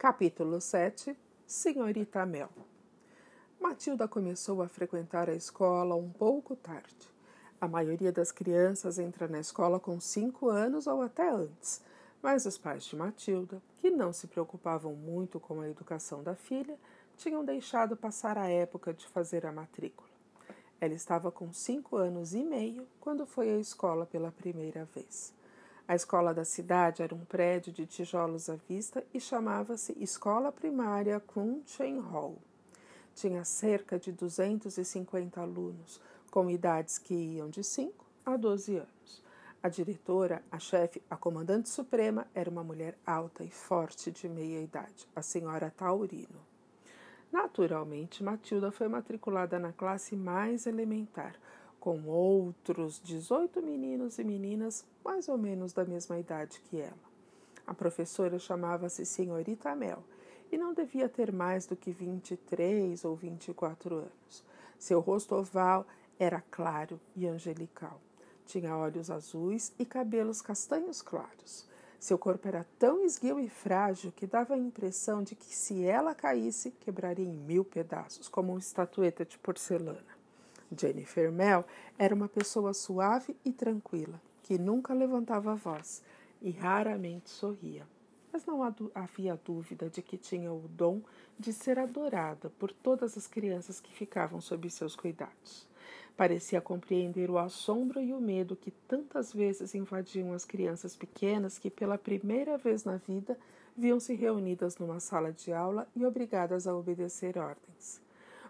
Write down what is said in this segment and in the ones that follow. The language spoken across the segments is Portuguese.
Capítulo 7 Senhorita Mel Matilda começou a frequentar a escola um pouco tarde. A maioria das crianças entra na escola com cinco anos ou até antes, mas os pais de Matilda, que não se preocupavam muito com a educação da filha, tinham deixado passar a época de fazer a matrícula. Ela estava com cinco anos e meio quando foi à escola pela primeira vez. A escola da cidade era um prédio de tijolos à vista e chamava-se Escola Primária Crunchen Hall. Tinha cerca de 250 alunos, com idades que iam de 5 a 12 anos. A diretora, a chefe, a comandante suprema era uma mulher alta e forte de meia idade, a senhora Taurino. Naturalmente, Matilda foi matriculada na classe mais elementar, com outros 18 meninos e meninas mais ou menos da mesma idade que ela. A professora chamava-se Senhorita Mel e não devia ter mais do que 23 ou 24 anos. Seu rosto oval era claro e angelical. Tinha olhos azuis e cabelos castanhos claros. Seu corpo era tão esguio e frágil que dava a impressão de que, se ela caísse, quebraria em mil pedaços, como uma estatueta de porcelana. Jennifer Mel era uma pessoa suave e tranquila, que nunca levantava a voz e raramente sorria. Mas não havia dúvida de que tinha o dom de ser adorada por todas as crianças que ficavam sob seus cuidados. Parecia compreender o assombro e o medo que tantas vezes invadiam as crianças pequenas que, pela primeira vez na vida, viam-se reunidas numa sala de aula e obrigadas a obedecer ordens.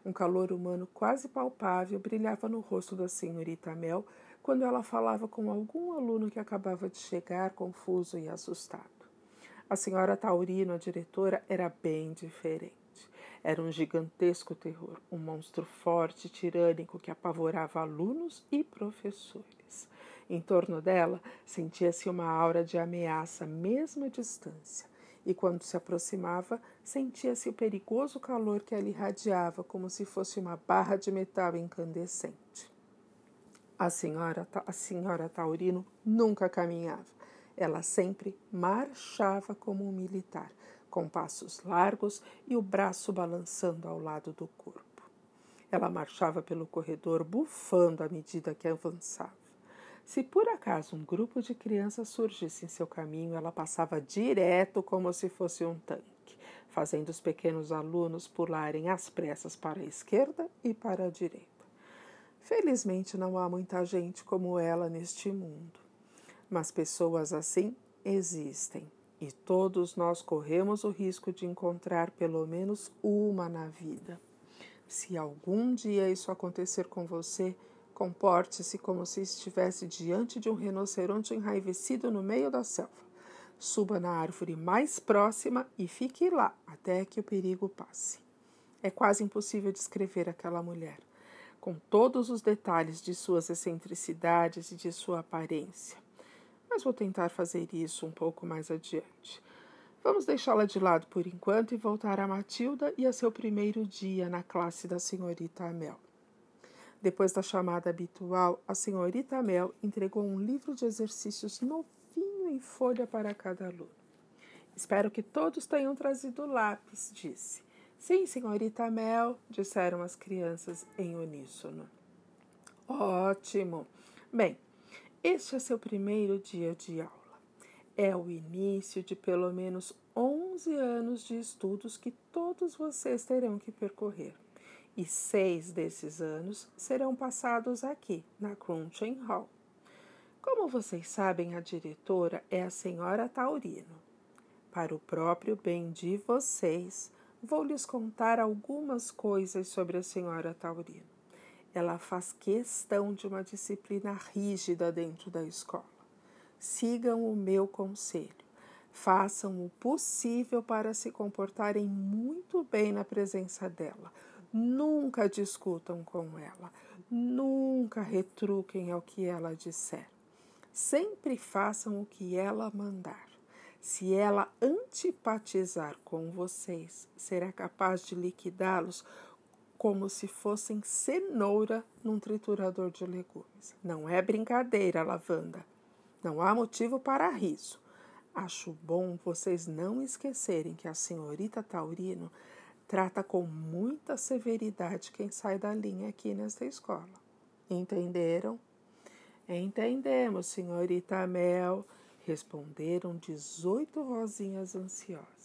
Um calor humano quase palpável brilhava no rosto da senhorita Mel quando ela falava com algum aluno que acabava de chegar, confuso e assustado. A senhora Taurino, a diretora, era bem diferente. Era um gigantesco terror, um monstro forte e tirânico que apavorava alunos e professores. Em torno dela sentia-se uma aura de ameaça, mesmo à distância e quando se aproximava, sentia-se o perigoso calor que ela irradiava como se fosse uma barra de metal incandescente. A senhora, a senhora Taurino nunca caminhava. Ela sempre marchava como um militar, com passos largos e o braço balançando ao lado do corpo. Ela marchava pelo corredor bufando à medida que avançava. Se por acaso um grupo de crianças surgisse em seu caminho, ela passava direto como se fosse um tanque, fazendo os pequenos alunos pularem às pressas para a esquerda e para a direita. Felizmente não há muita gente como ela neste mundo, mas pessoas assim existem e todos nós corremos o risco de encontrar pelo menos uma na vida. Se algum dia isso acontecer com você, Comporte-se como se estivesse diante de um rinoceronte enraivecido no meio da selva. Suba na árvore mais próxima e fique lá até que o perigo passe. É quase impossível descrever aquela mulher, com todos os detalhes de suas excentricidades e de sua aparência. Mas vou tentar fazer isso um pouco mais adiante. Vamos deixá-la de lado por enquanto e voltar a Matilda e a seu primeiro dia na classe da senhorita Amel. Depois da chamada habitual, a senhorita Mel entregou um livro de exercícios novinho em folha para cada aluno. Espero que todos tenham trazido lápis, disse. Sim, senhorita Mel, disseram as crianças em uníssono. Ótimo! Bem, este é seu primeiro dia de aula. É o início de pelo menos 11 anos de estudos que todos vocês terão que percorrer e seis desses anos serão passados aqui, na Crunchen Hall. Como vocês sabem, a diretora é a senhora Taurino. Para o próprio bem de vocês, vou lhes contar algumas coisas sobre a senhora Taurino. Ela faz questão de uma disciplina rígida dentro da escola. Sigam o meu conselho. Façam o possível para se comportarem muito bem na presença dela Nunca discutam com ela, nunca retruquem ao que ela disser. Sempre façam o que ela mandar. Se ela antipatizar com vocês, será capaz de liquidá-los como se fossem cenoura num triturador de legumes. Não é brincadeira, lavanda. Não há motivo para riso. Acho bom vocês não esquecerem que a senhorita Taurino trata com muita severidade quem sai da linha aqui nesta escola. Entenderam? Entendemos, senhorita Mel, responderam dezoito rosinhas ansiosas.